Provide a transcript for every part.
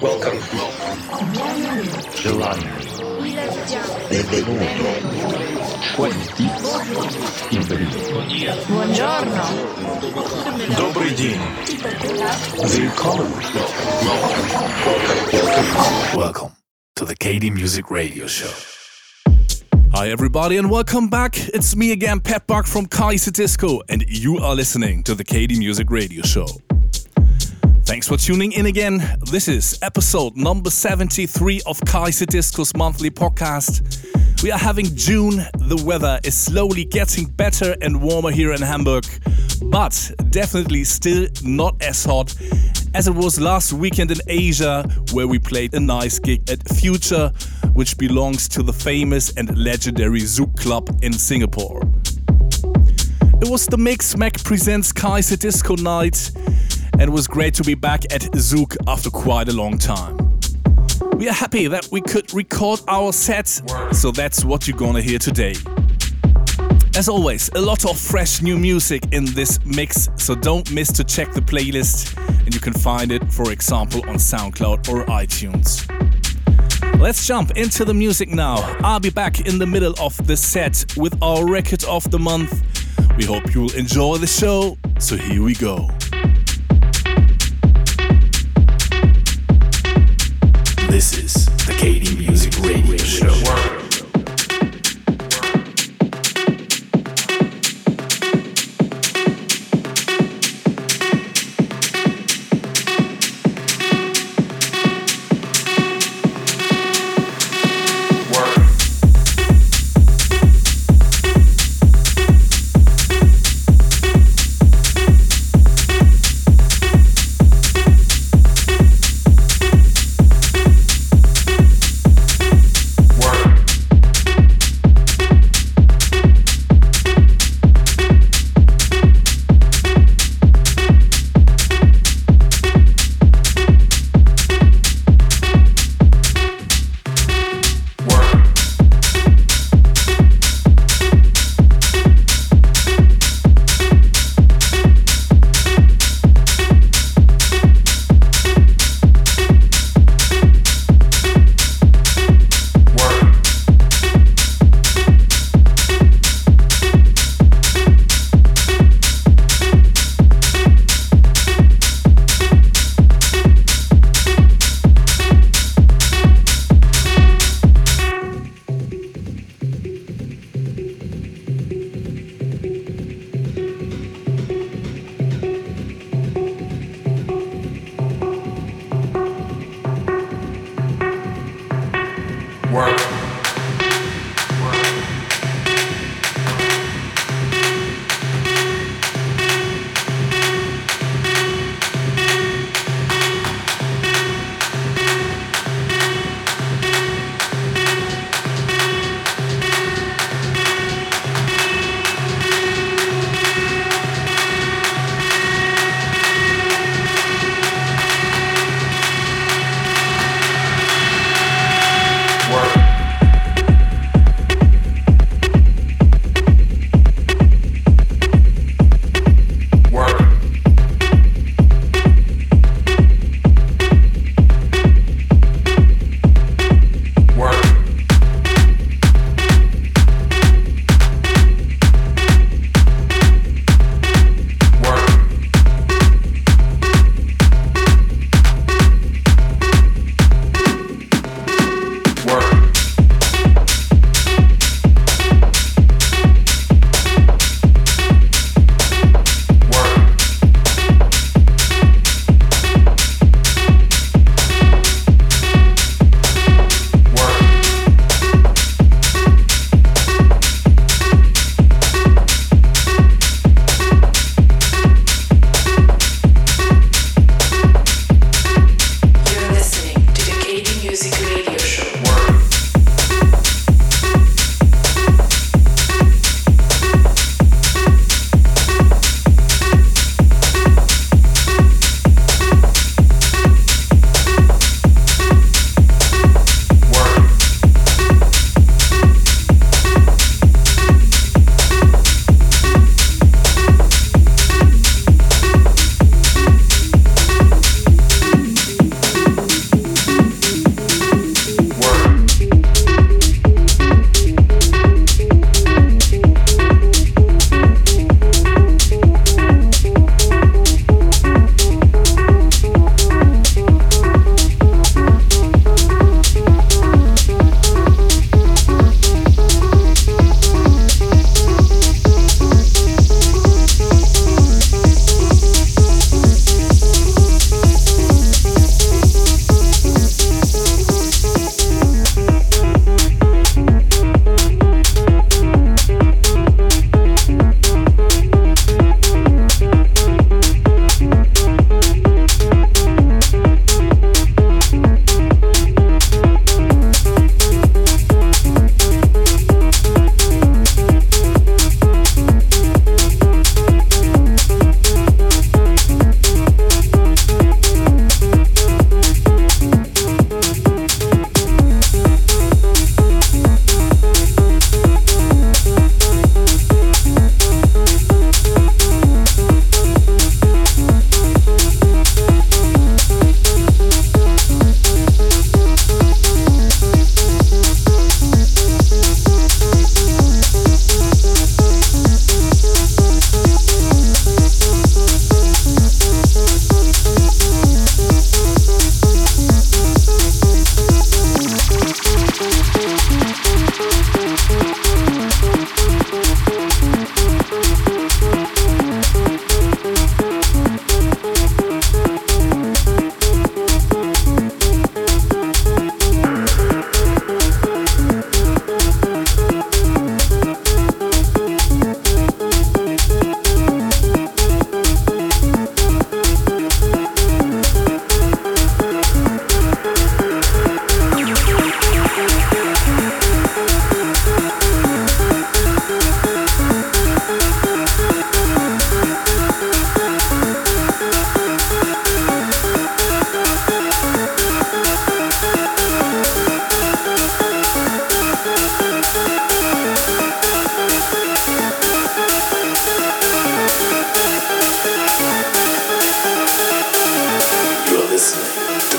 Welcome. Giovanni. Benvenuto. Buongiorno. Добрый день. Welcome. Welcome. To the KD Music Radio Show. Hi, everybody, and welcome back. It's me again, Pat Buck from Kaiserdisco, and you are listening to the KD Music Radio Show. Thanks for tuning in again. This is episode number 73 of Kaiserdisco's monthly podcast. We are having June. The weather is slowly getting better and warmer here in Hamburg, but definitely still not as hot as it was last weekend in Asia, where we played a nice gig at Phuture, which belongs to the famous and legendary Zouk Club in Singapore. It was the Mixmag Presents Kaiser Disco night, and it was great to be back at Zouk after quite a long time. We are happy that we could record our set, so that's what you're gonna hear today. As always, a lot of fresh new music in this mix, so don't miss to check the playlist, and you can find it, for example, on SoundCloud or iTunes. Let's jump into the music now. I'll be back in the middle of the set with our record of the month. We hope you'll enjoy the show, so here we go.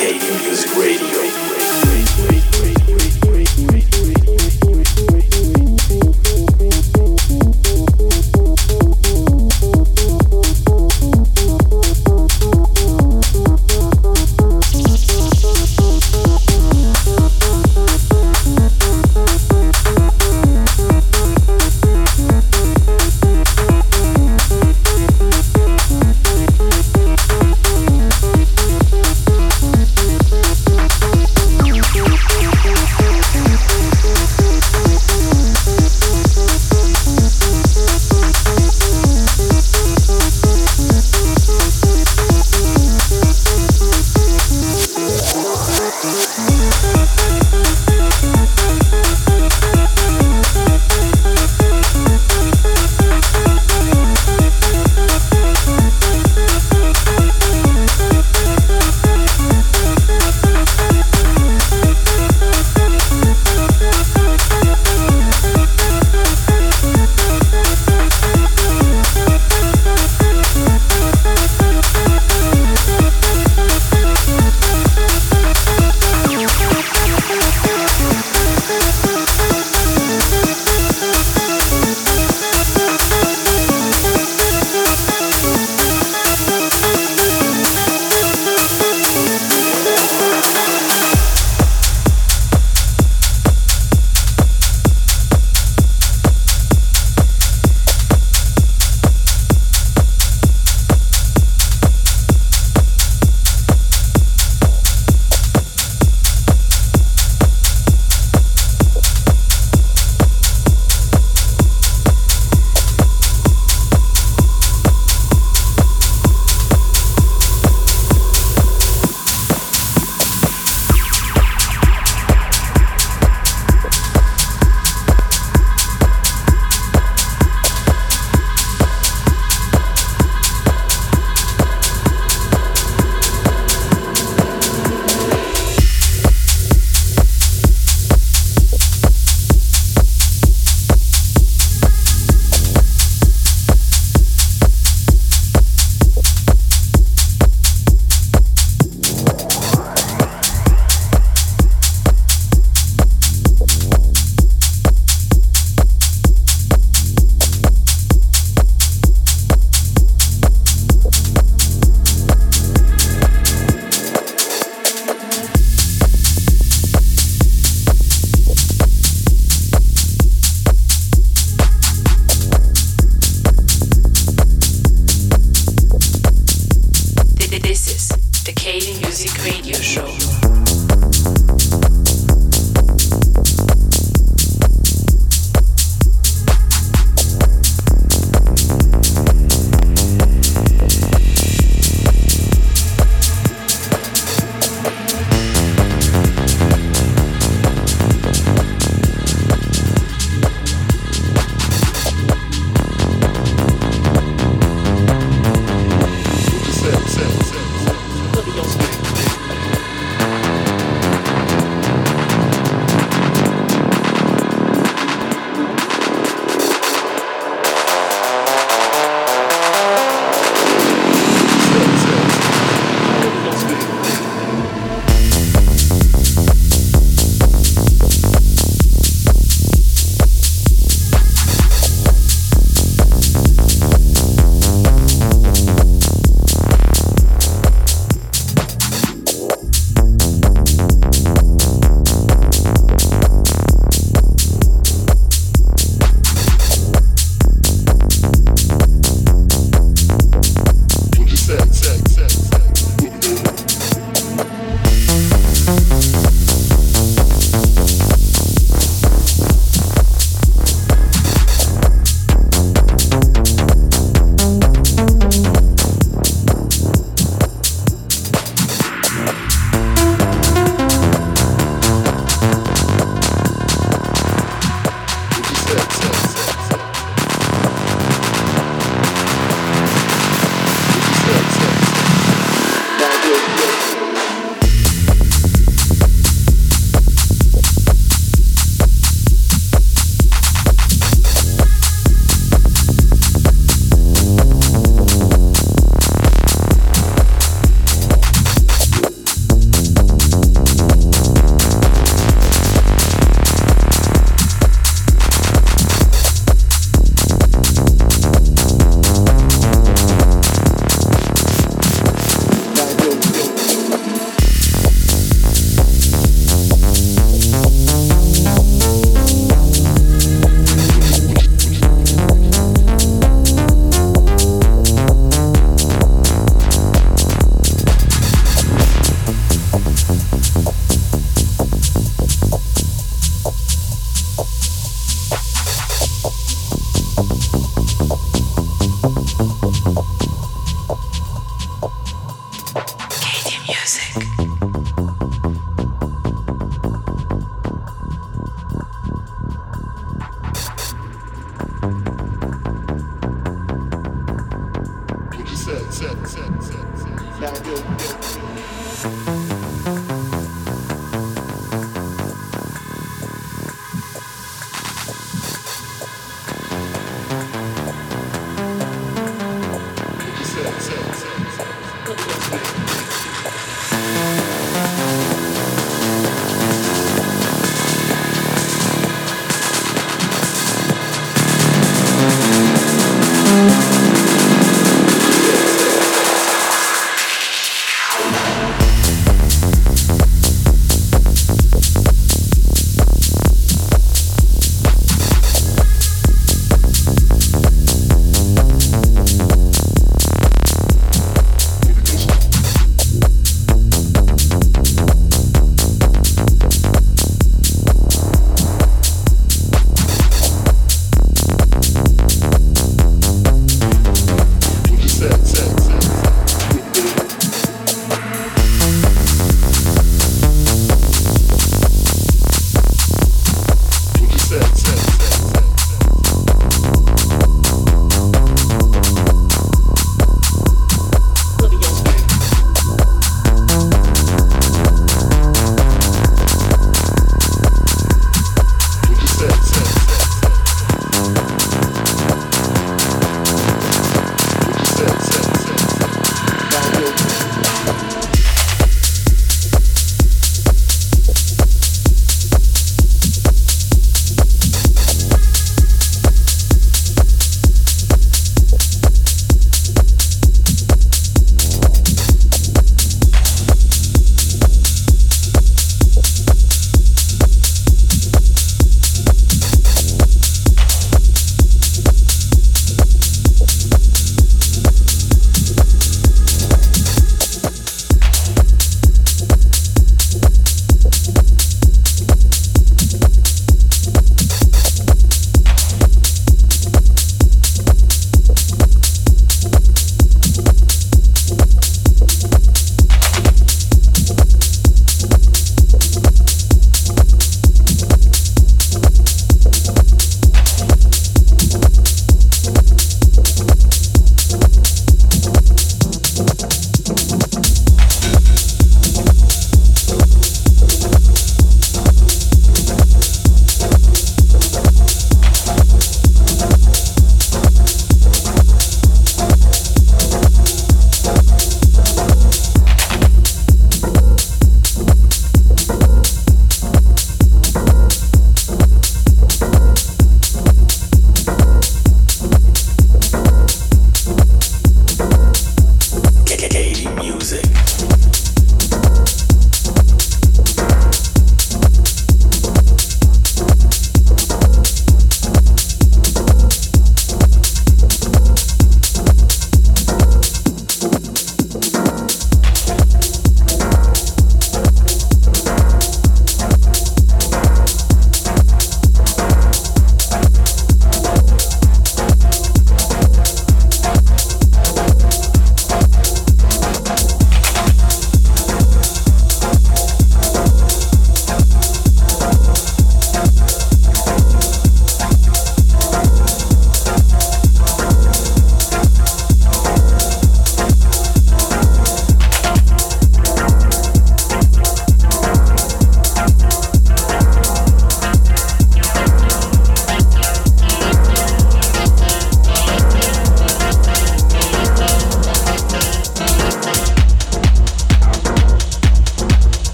Cascading Music Radio.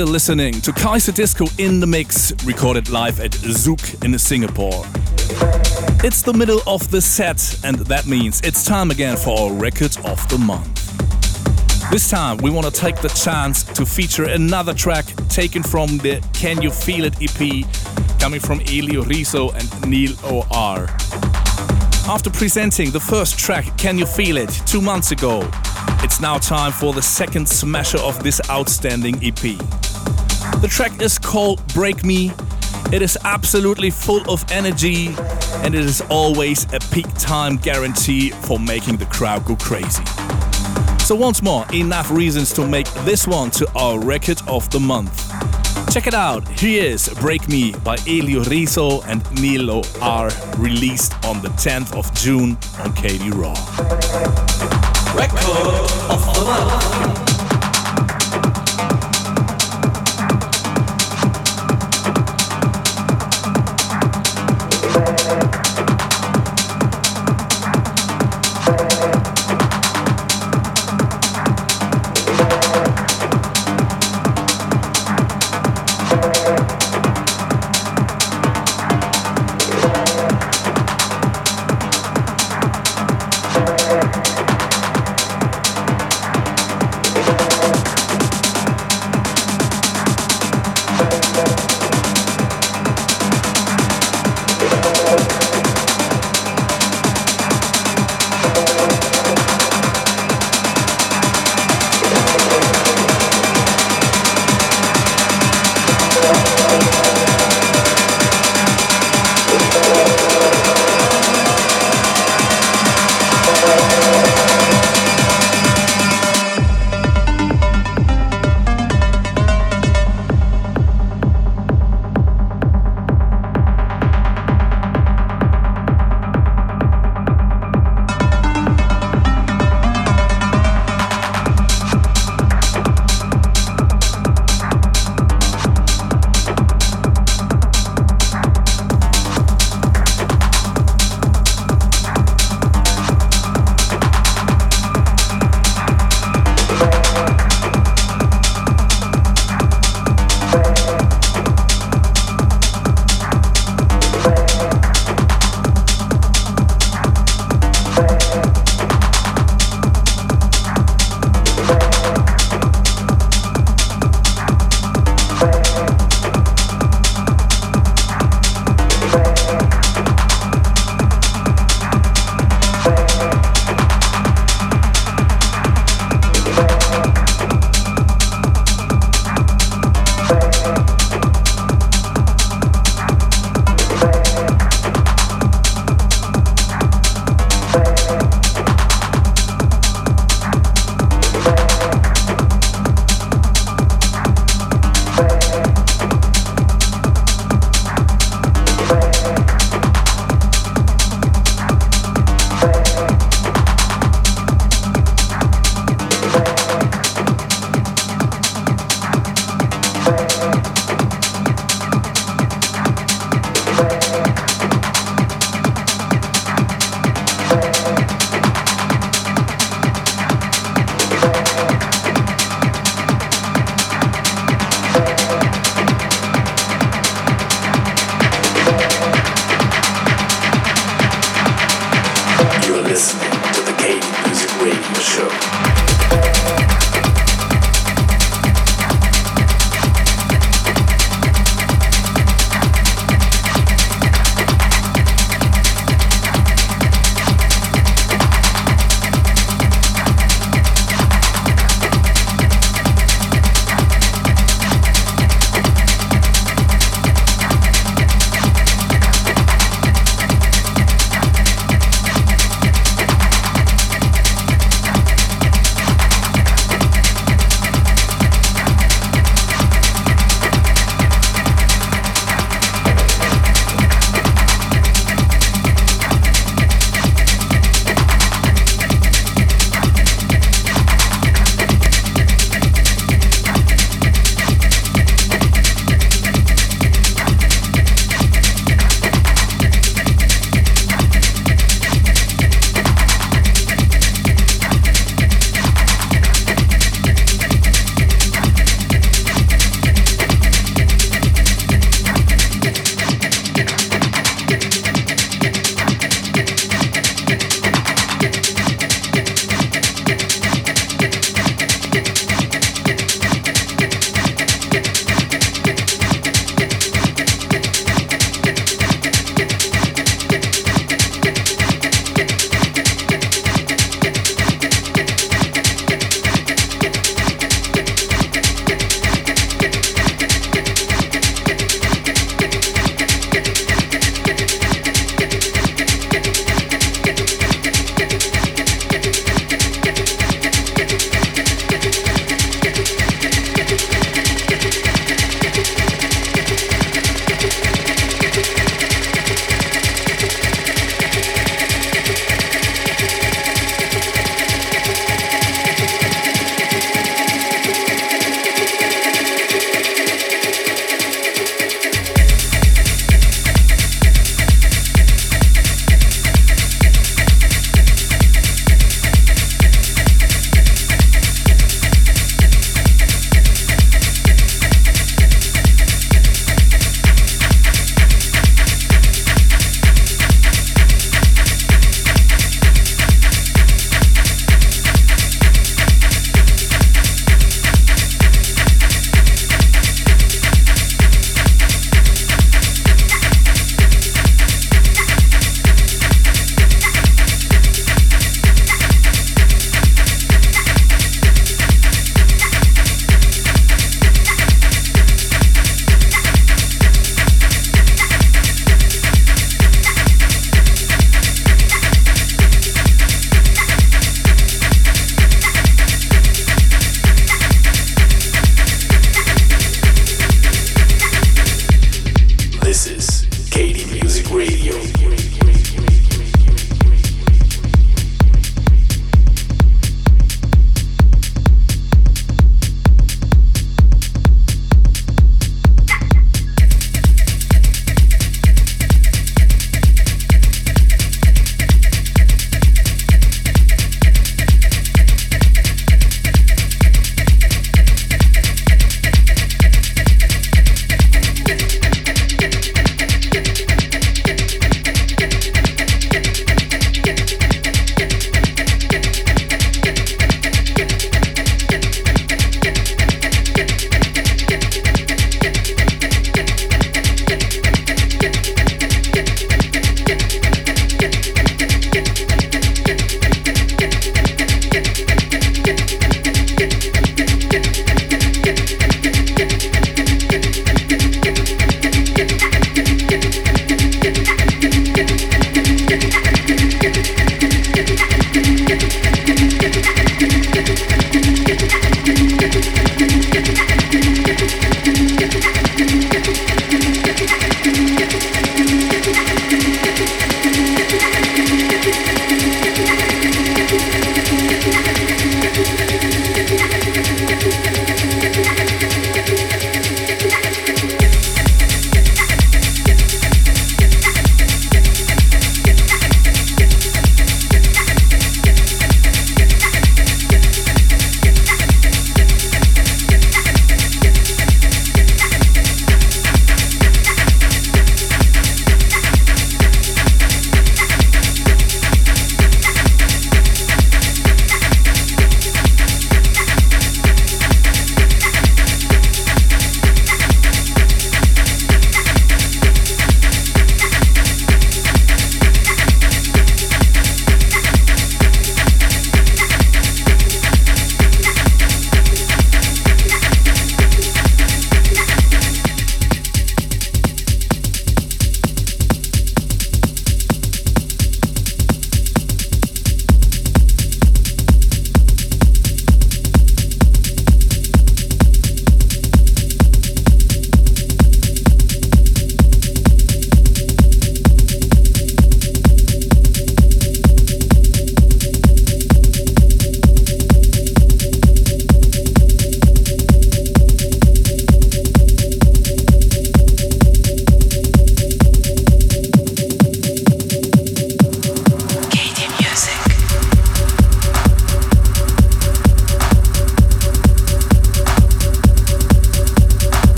Still listening to Kaiserdisco in the Mix, recorded live at Zouk in Singapore. It's the middle of the set, and that means it's time again for our record of the month. This time, we want to take the chance to feature another track taken from the Can You Feel It EP, coming from Elio Riso and Neil O.R. After presenting the first track, Can You Feel It, two months ago, it's now time for the second smasher of this outstanding EP. The track is called Break Me. It is absolutely full of energy and it is always a peak time guarantee for making the crowd go crazy. So, once more, enough reasons to make this one to our record of the month. Check it out. Here is Break Me by Elio Riso and Nilo R, released on the 10th of June on KD Raw. Record of the Month.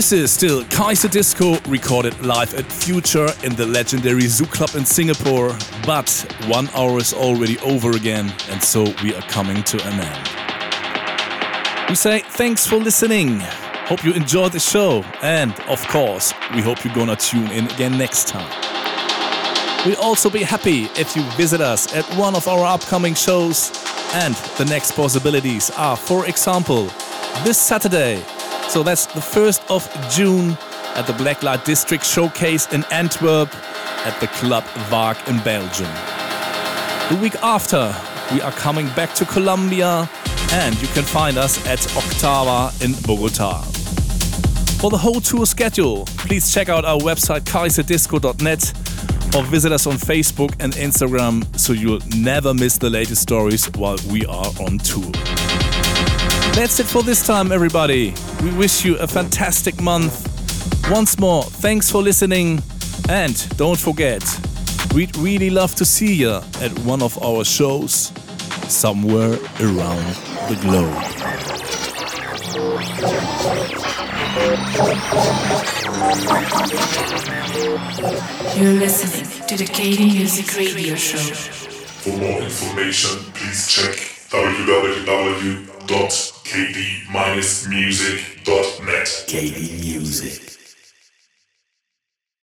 This is still Kaiserdisco, recorded live at Phuture in the legendary Zouk Club in Singapore, but one hour is already over again, and so we are coming to an end. We say thanks for listening. Hope you enjoyed the show, and of course, we hope you're gonna tune in again next time. We'll also be happy if you visit us at one of our upcoming shows, and the next possibilities are, for example, this Saturday, so that's the 1st of June at the Blacklight District Showcase in Antwerp at the Club Vaag in Belgium. The week after, we are coming back to Colombia and you can find us at Octava in Bogota. For the whole tour schedule, please check out our website kaiserdisco.net or visit us on Facebook and Instagram so you'll never miss the latest stories while we are on tour. That's it for this time, everybody. We wish you a fantastic month. Once more, thanks for listening. And don't forget, we'd really love to see you at one of our shows somewhere around the globe. You're listening to the KD Music Radio Show. For more information, please check www.kd-music.net. KD Music.